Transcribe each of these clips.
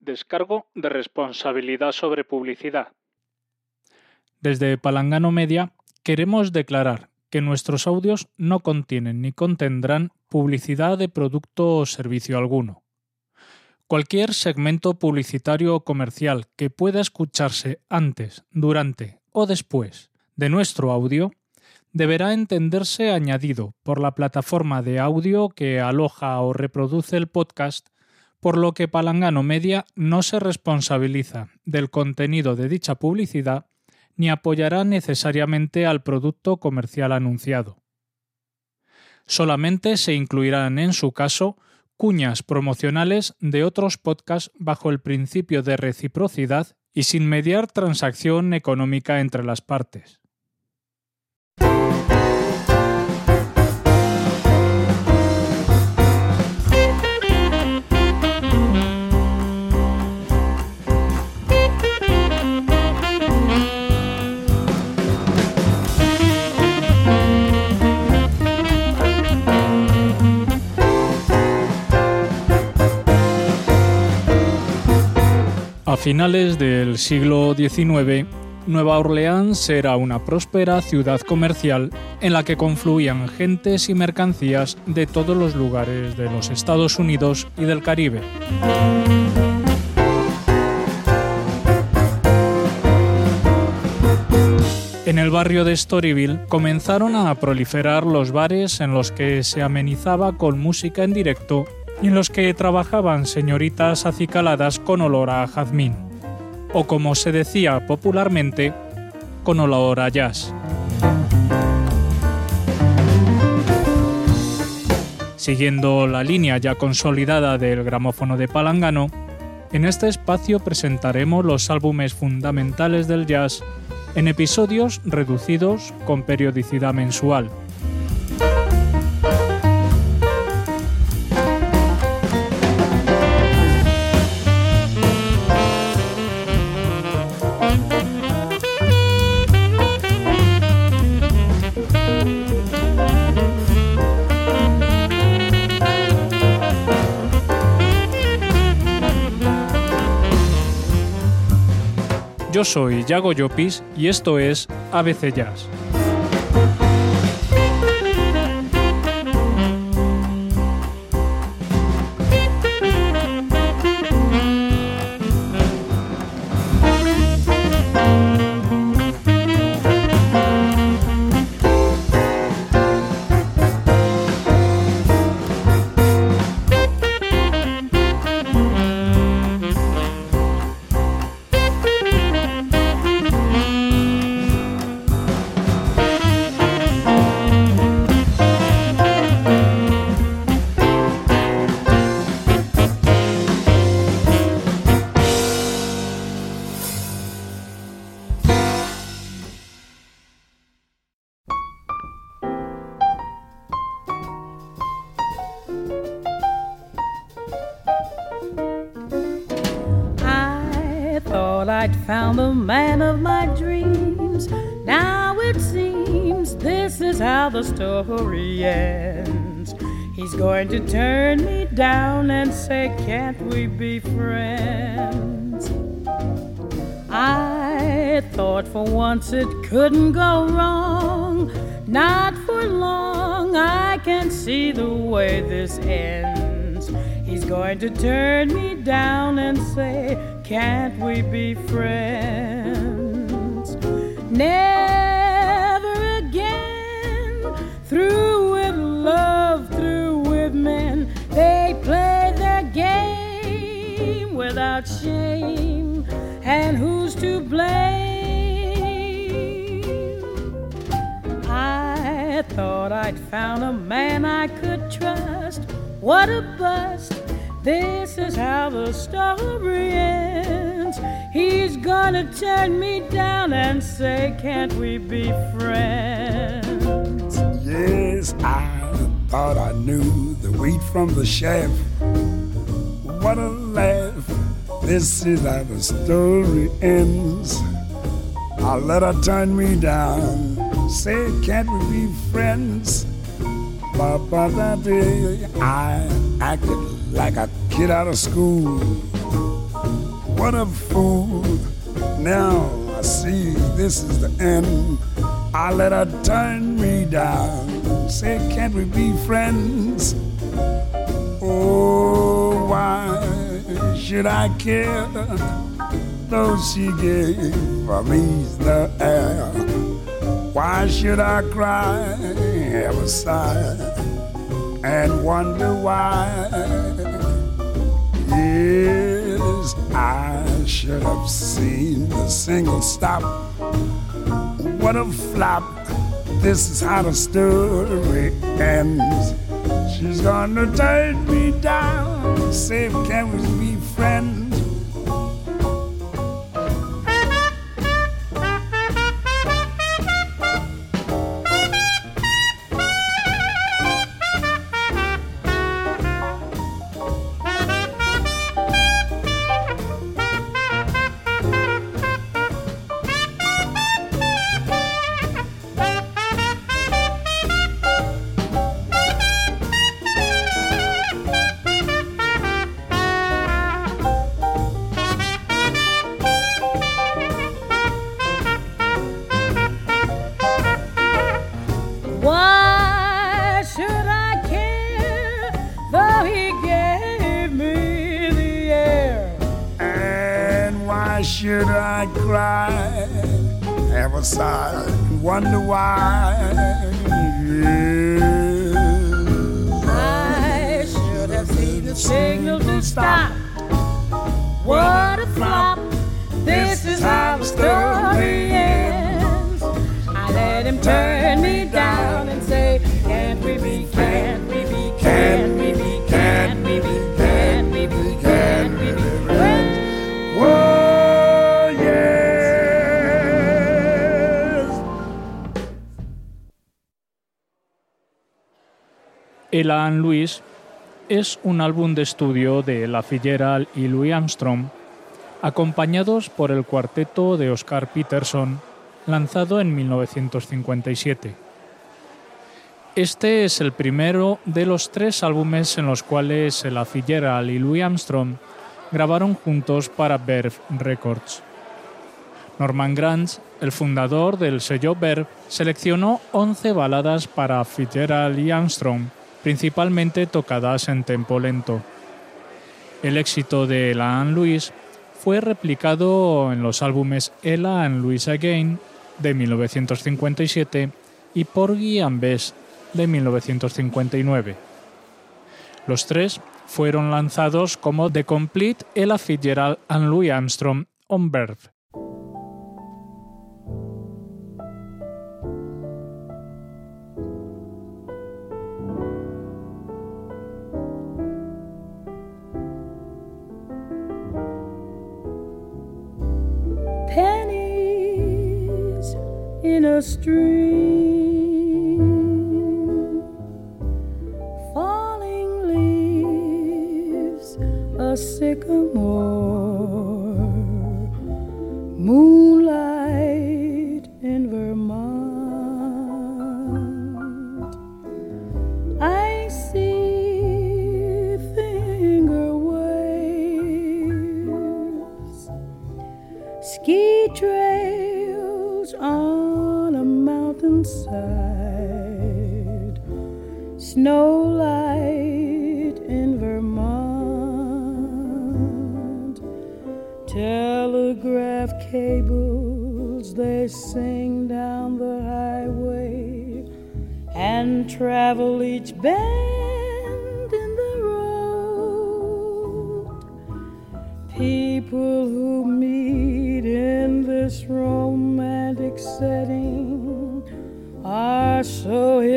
Descargo de responsabilidad sobre publicidad. Desde Palangano Media queremos declarar que nuestros audios no contienen ni contendrán publicidad de producto o servicio alguno. Cualquier segmento publicitario o comercial que pueda escucharse antes, durante o después de nuestro audio deberá entenderse añadido por la plataforma de audio que aloja o reproduce el podcast por lo que Palangano Media no se responsabiliza del contenido de dicha publicidad ni apoyará necesariamente al producto comercial anunciado. Solamente se incluirán en su caso cuñas promocionales de otros podcasts bajo el principio de reciprocidad y sin mediar transacción económica entre las partes. Finales del siglo XIX, Nueva Orleans era una próspera ciudad comercial en la que confluían gentes y mercancías de todos los lugares de los Estados Unidos y del Caribe. En el barrio de Storyville comenzaron a proliferar los bares en los que se amenizaba con música en directo y en los que trabajaban señoritas acicaladas con olor a jazmín, o como se decía popularmente, con olor a jazz. Siguiendo la línea ya consolidada del gramófono de Palangano, en este espacio presentaremos los álbumes fundamentales del jazz en episodios reducidos con periodicidad mensual Yo soy Yago Llopis y esto es ABC Jazz. I'd found the man of my dreams. Now it seems this is how the story ends. He's going to turn me down and say, Can't we be friends? I thought for once it couldn't go wrong. Not for long, I can see the way this ends. He's going to turn me down and say, can't we be friends? Never again. Through with love, through with men. They play their game without shame. And who's to blame? I thought I'd found a man I could trust. What a bust! This is how the story ends. He's gonna turn me down and say, Can't we be friends? Yes, I thought I knew the wheat from the chaff. What a laugh. This is how the story ends. I let her turn me down. Say, Can't we be friends? Ba-ba-da-dee. I acted like a kid out of school. what a fool. Now I see this is the end. I let her turn me down. Say, can't we be friends? Oh, why should I care? Though she gave me the air. Why should I cry, have a sigh, and wonder why? Yes, I should have seen the single stop. What a flop! This is how the story ends. She's gonna turn me down. Say, can we be friends? El Anne Louis es un álbum de estudio de La Fitzgerald y Louis Armstrong, acompañados por el cuarteto de Oscar Peterson, lanzado en 1957. Este es el primero de los tres álbumes en los cuales La Fitzgerald y Louis Armstrong grabaron juntos para Verve Records. Norman Granz, el fundador del sello Verve, seleccionó 11 baladas para Fitzgerald y Armstrong principalmente tocadas en tempo lento. El éxito de Ella and Louise fue replicado en los álbumes Ella and Louise Again de 1957 y Porgy and Bess de 1959. Los tres fueron lanzados como The Complete Ella Fitzgerald and Louis Armstrong on Verve. In a stream,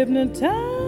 hypnotized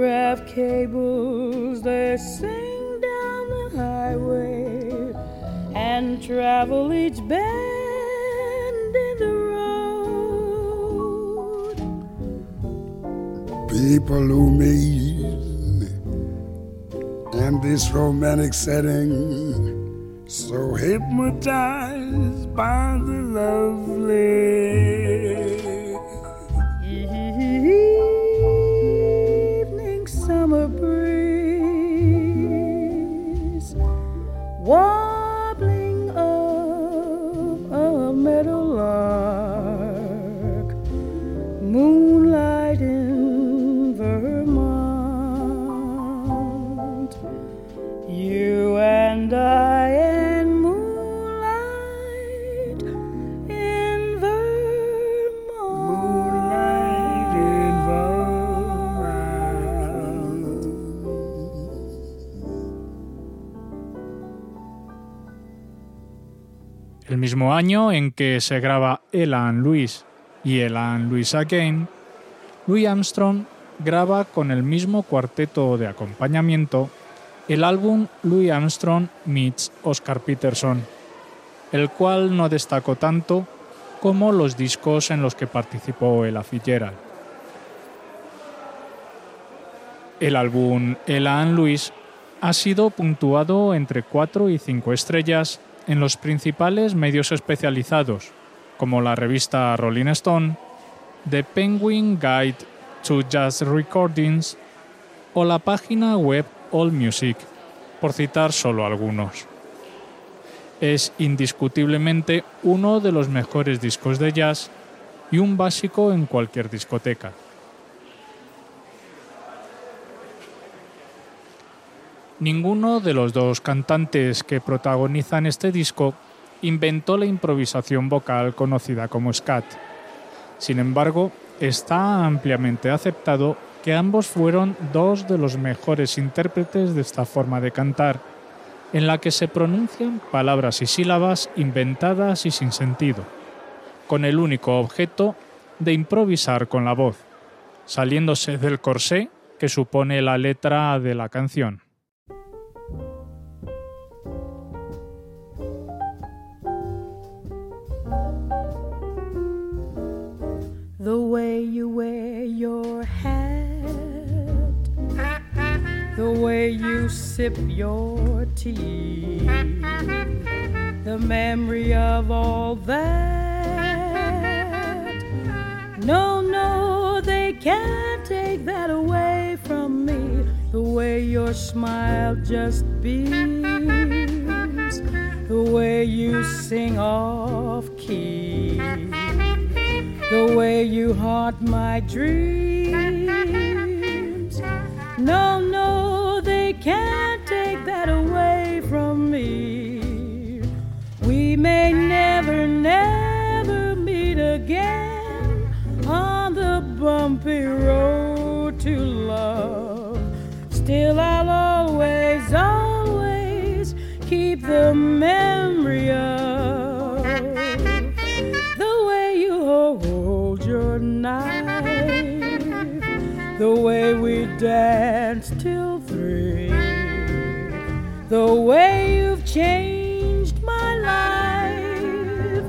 have cables that sing down the highway and travel each bend in the road. People who meet in this romantic setting so hypnotized by the lovely año en que se graba Elan Louis y Elan Louis Again, Louis Armstrong graba con el mismo cuarteto de acompañamiento el álbum Louis Armstrong meets Oscar Peterson, el cual no destacó tanto como los discos en los que participó Ella Fitzgerald. El álbum Elan Louis ha sido puntuado entre 4 y 5 estrellas en los principales medios especializados, como la revista Rolling Stone, The Penguin Guide to Jazz Recordings o la página web AllMusic, por citar solo algunos. Es indiscutiblemente uno de los mejores discos de jazz y un básico en cualquier discoteca. Ninguno de los dos cantantes que protagonizan este disco inventó la improvisación vocal conocida como scat. Sin embargo, está ampliamente aceptado que ambos fueron dos de los mejores intérpretes de esta forma de cantar, en la que se pronuncian palabras y sílabas inventadas y sin sentido, con el único objeto de improvisar con la voz, saliéndose del corsé que supone la letra de la canción. The way you wear your hat, the way you sip your tea, the memory of all that. No, no, they can't take that away from me. The way your smile just beams, the way you sing off key the way you haunt my dreams. No, no, they can't take that away from me. We may never, never meet again on the bumpy road to love. Still, I'll always, always keep the memory danced till three, the way you've changed my life.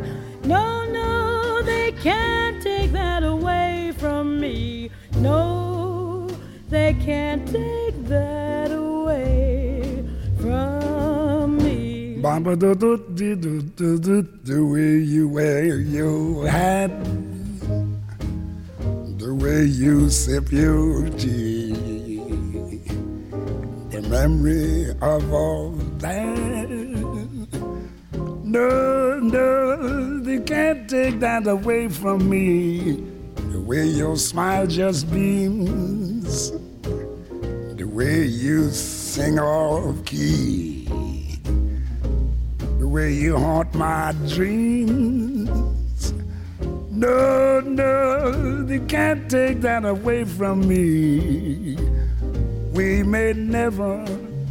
No, no, they can't take that away from me. No, they can't take that away from me. Bamba do do do do do do way you wear your hat, the way you sip your tea, memory of all that. No, no, they can't take that away from me. The way your smile just beams, the way you sing off key the way you haunt my dreams. No, no, they can't take that away from me. We may never,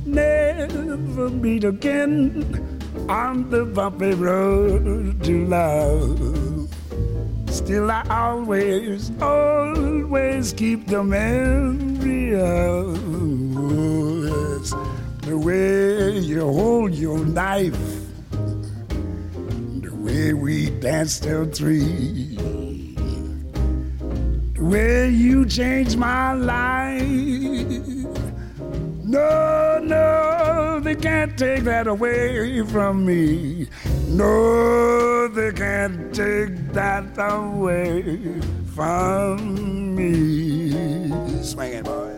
never meet again on the bumpy road to love. Still, I always, always keep the memory of the way you hold your knife, the way we danced till three, the way you changed my life. No, no, they can't take that away from me. No, they can't take that away from me. Swing it, boys.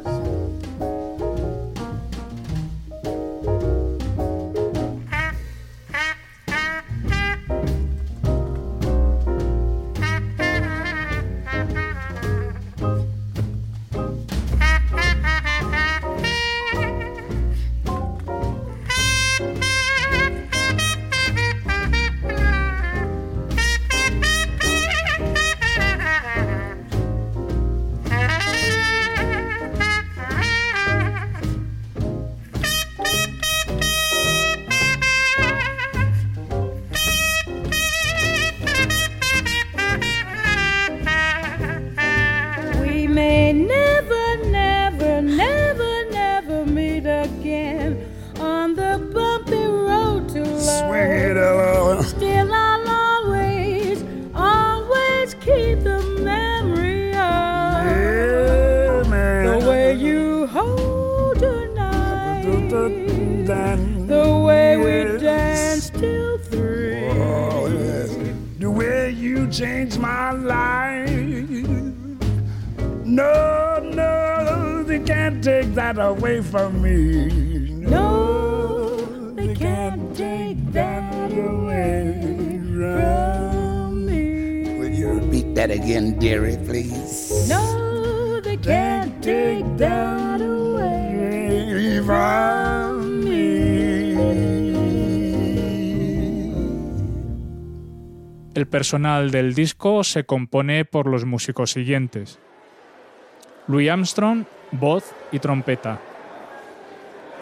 El personal del disco se compone por los músicos siguientes. Louis Armstrong voz y trompeta.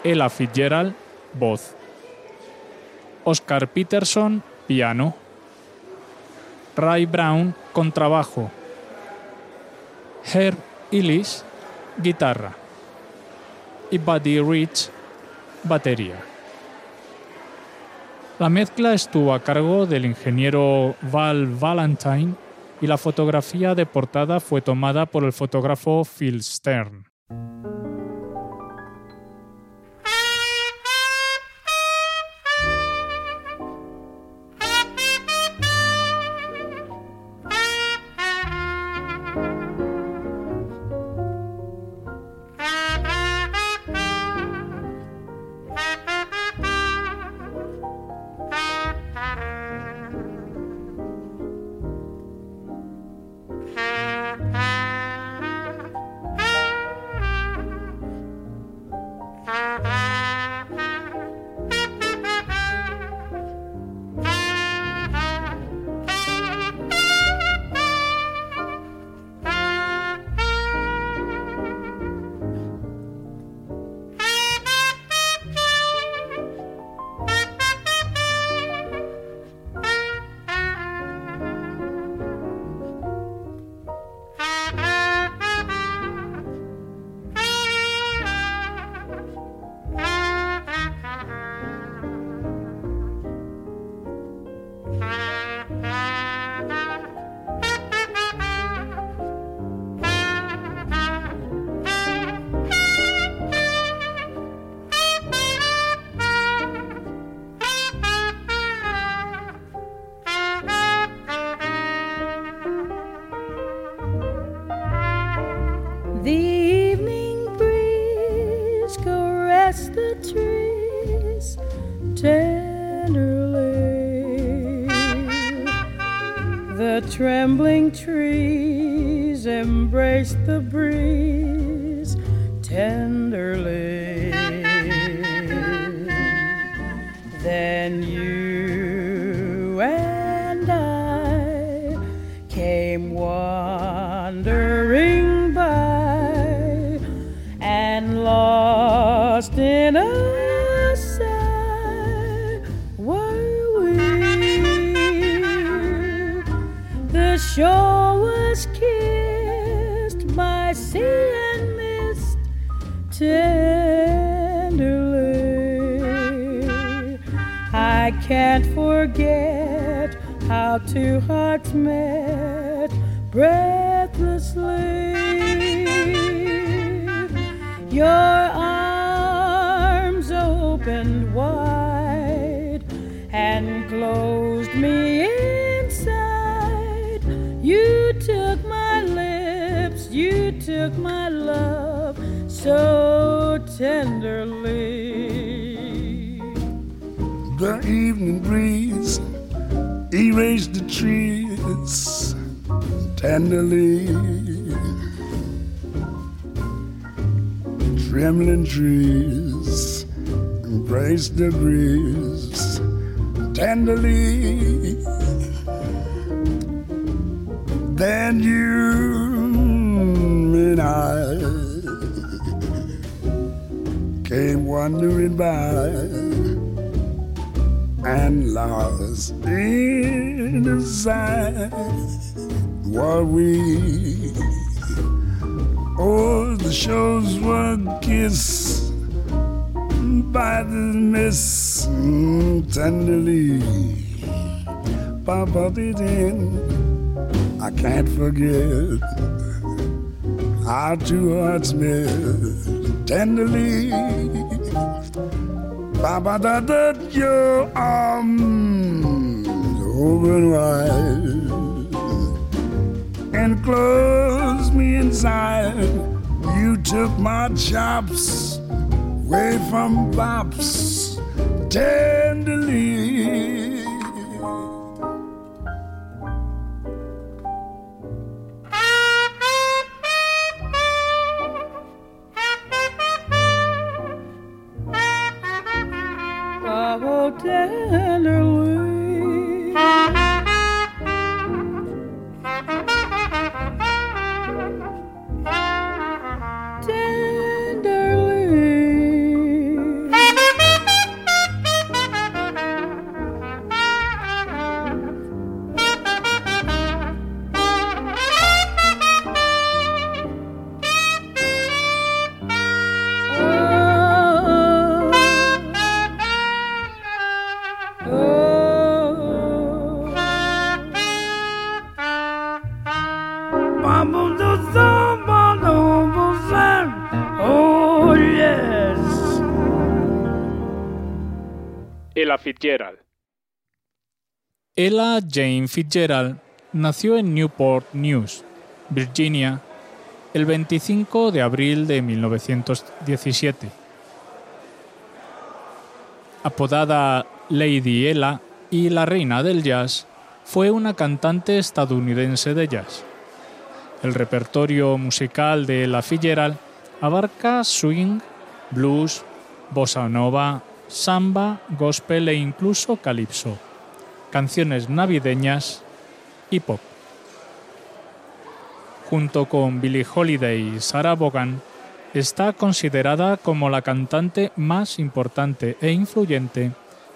Ella Fitzgerald, voz. Oscar Peterson, piano. Ray Brown, contrabajo. Herb Illis, guitarra. Y Buddy Rich, batería. La mezcla estuvo a cargo del ingeniero Val Valentine y la fotografía de portada fue tomada por el fotógrafo Phil Stern. Trembling trees embrace the breeze tenderly. Then you and I came wandering by and lost in a can't forget how two hearts met breathlessly. Your arms opened wide and closed me inside. You took my lips, you took my love so tenderly. The evening breeze erased the trees tenderly. Trembling trees embrace the breeze tenderly. Then you and I came wandering by and lost in were we. Oh, the shows were kissed by the mist tenderly. Papa did I can't forget our two hearts met tenderly. Papa, that your arms open wide and close me inside. You took my chops away from bops tenderly. Ella Jane Fitzgerald nació en Newport News, Virginia, el 25 de abril de 1917. Apodada Lady Ella y la reina del jazz, fue una cantante estadounidense de jazz. El repertorio musical de Ella Fitzgerald abarca swing, blues, bossa nova, samba, gospel e incluso calipso, canciones navideñas y pop. Junto con Billie Holiday y Sarah Vaughan, está considerada como la cantante más importante e influyente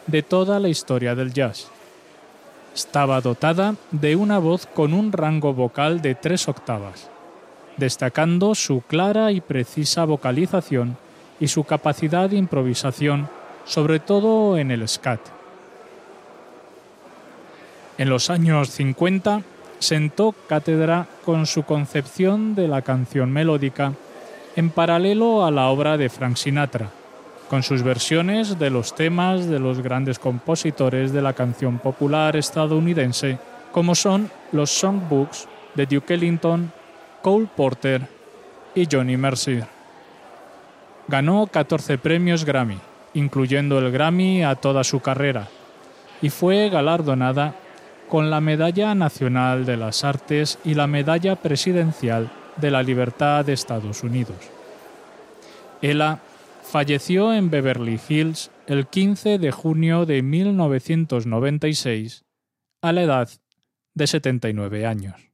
de toda la historia del jazz. Estaba dotada de una voz con un rango vocal de tres octavas, destacando su clara y precisa vocalización y su capacidad de improvisación sobre todo en el scat. En los años 50 sentó cátedra con su concepción de la canción melódica en paralelo a la obra de Frank Sinatra, con sus versiones de los temas de los grandes compositores de la canción popular estadounidense, como son los songbooks de Duke Ellington, Cole Porter y Johnny Mercer. Ganó 14 premios Grammy, incluyendo el Grammy a toda su carrera, y fue galardonada con la Medalla Nacional de las Artes y la Medalla Presidencial de la Libertad de Estados Unidos. Ella falleció en Beverly Hills el 15 de junio de 1996 a la edad de 79 años.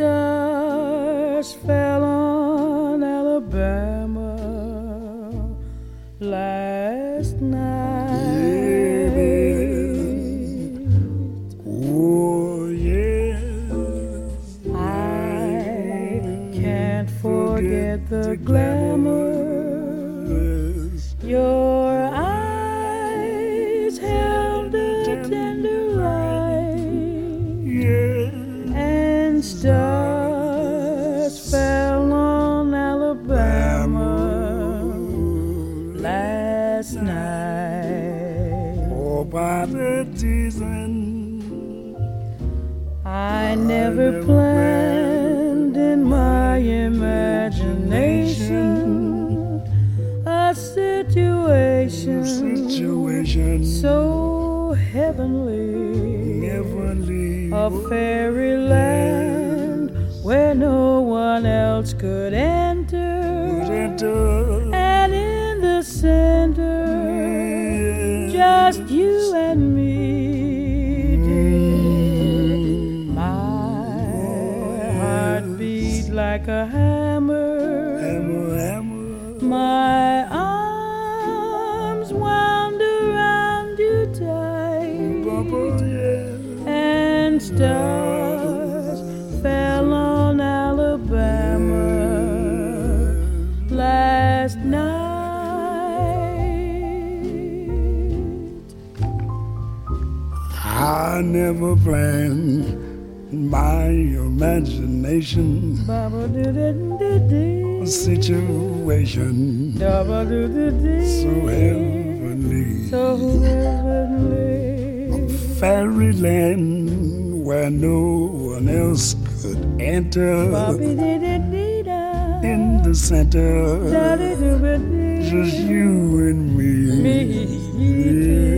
And else could enter. Could Enter. And in the center, just you and me, dear. Mm. My heart beat like a hammer. Never planned my imagination Ba-ba-do-do-do-dee. situation so heavenly. So heavenly. Fairyland where no one else could enter. In the center, just you and me. Yes.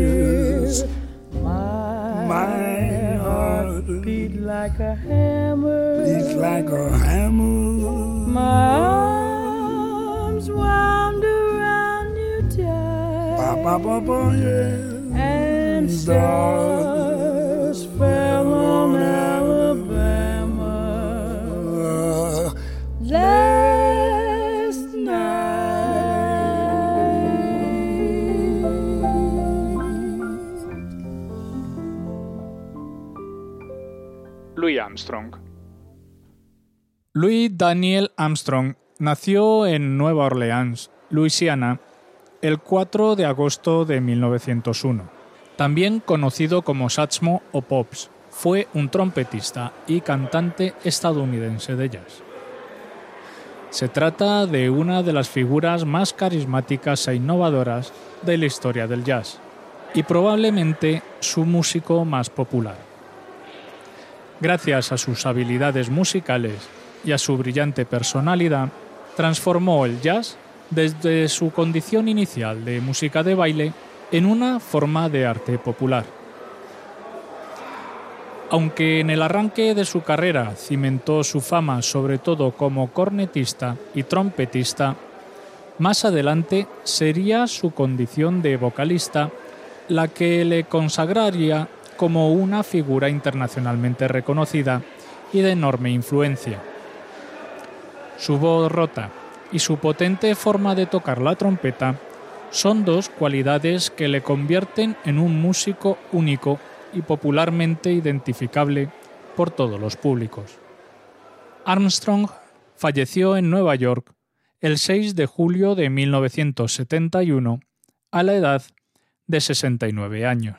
My, heart beat like a hammer. beats like a hammer. My arms wound around you Ba, tight, ba, ba, ba, yeah. and stars Louis Daniel Armstrong nació en Nueva Orleans, Luisiana, el 4 de agosto de 1901. También conocido como Satchmo o Pops, fue un trompetista y cantante estadounidense de jazz. Se trata de una de las figuras más carismáticas e innovadoras de la historia del jazz y probablemente su músico más popular. Gracias a sus habilidades musicales y a su brillante personalidad, transformó el jazz desde su condición inicial de música de baile en una forma de arte popular. Aunque en el arranque de su carrera cimentó su fama sobre todo como cornetista y trompetista, más adelante sería su condición de vocalista la que le consagraría como una figura internacionalmente reconocida y de enorme influencia. Su voz rota y su potente forma de tocar la trompeta son dos cualidades que le convierten en un músico único y popularmente identificable por todos los públicos. Armstrong falleció en Nueva York el 6 de julio de 1971 a la edad de 69 años.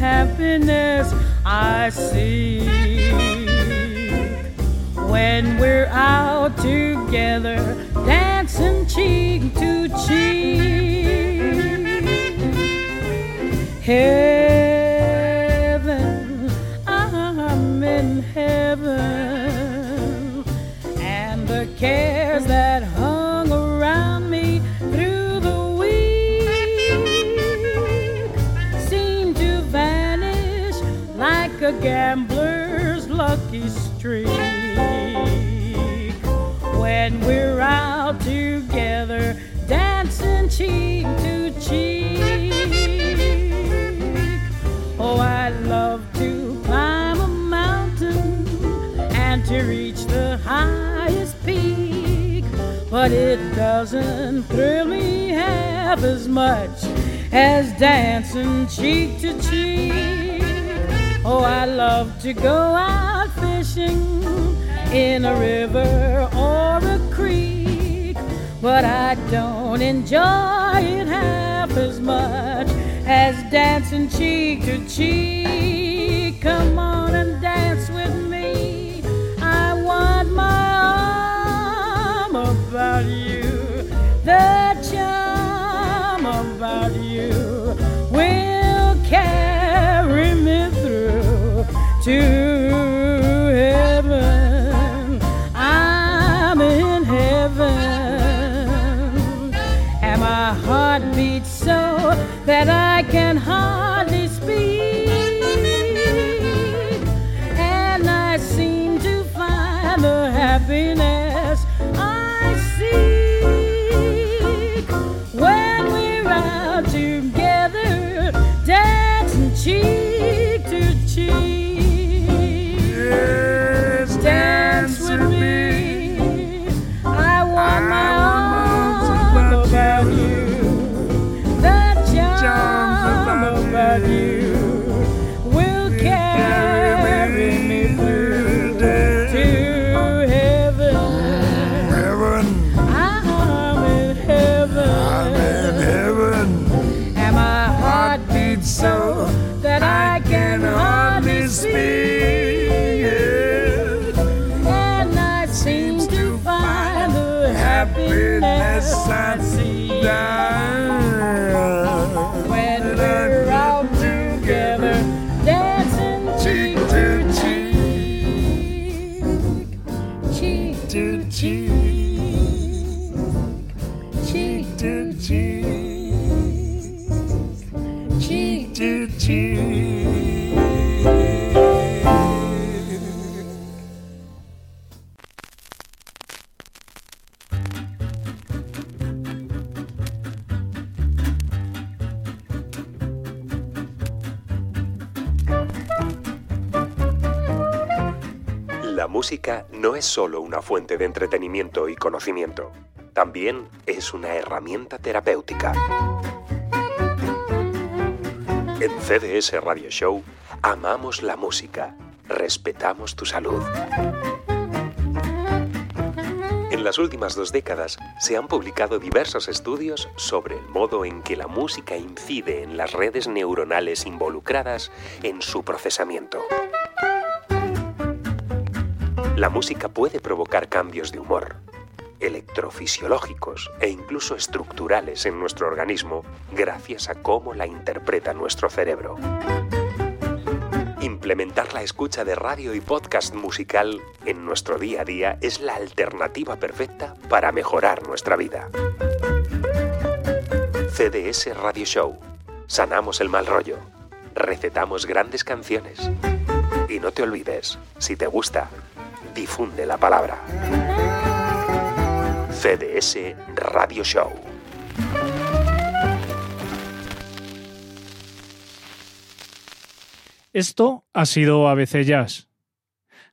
Happiness I seek when we're out together, dancing cheek to cheek. Heaven, doesn't thrill me half as much as dancing cheek to cheek. Oh, I love to go out fishing in a river or a creek, but I don't enjoy it half as much as dancing cheek to cheek. Come on and dance with me. I want my arm about you. You will carry me through to heaven. I'm in heaven, and my heart beats so that I solo una fuente de entretenimiento y conocimiento, también es una herramienta terapéutica. En CDS Radio Show amamos la música, respetamos tu salud. En las últimas dos décadas se han publicado diversos estudios sobre el modo en que la música incide en las redes neuronales involucradas en su procesamiento. La música puede provocar cambios de humor, electrofisiológicos e incluso estructurales en nuestro organismo gracias a cómo la interpreta nuestro cerebro. Implementar la escucha de radio y podcast musical en nuestro día a día es la alternativa perfecta para mejorar nuestra vida. CDS Radio Show. Sanamos el mal rollo. Recetamos grandes canciones. Y no te olvides, si te gusta, difunde la palabra. CDS Radio Show. Esto ha sido ABC Jazz.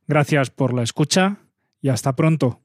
Gracias por la escucha y hasta pronto.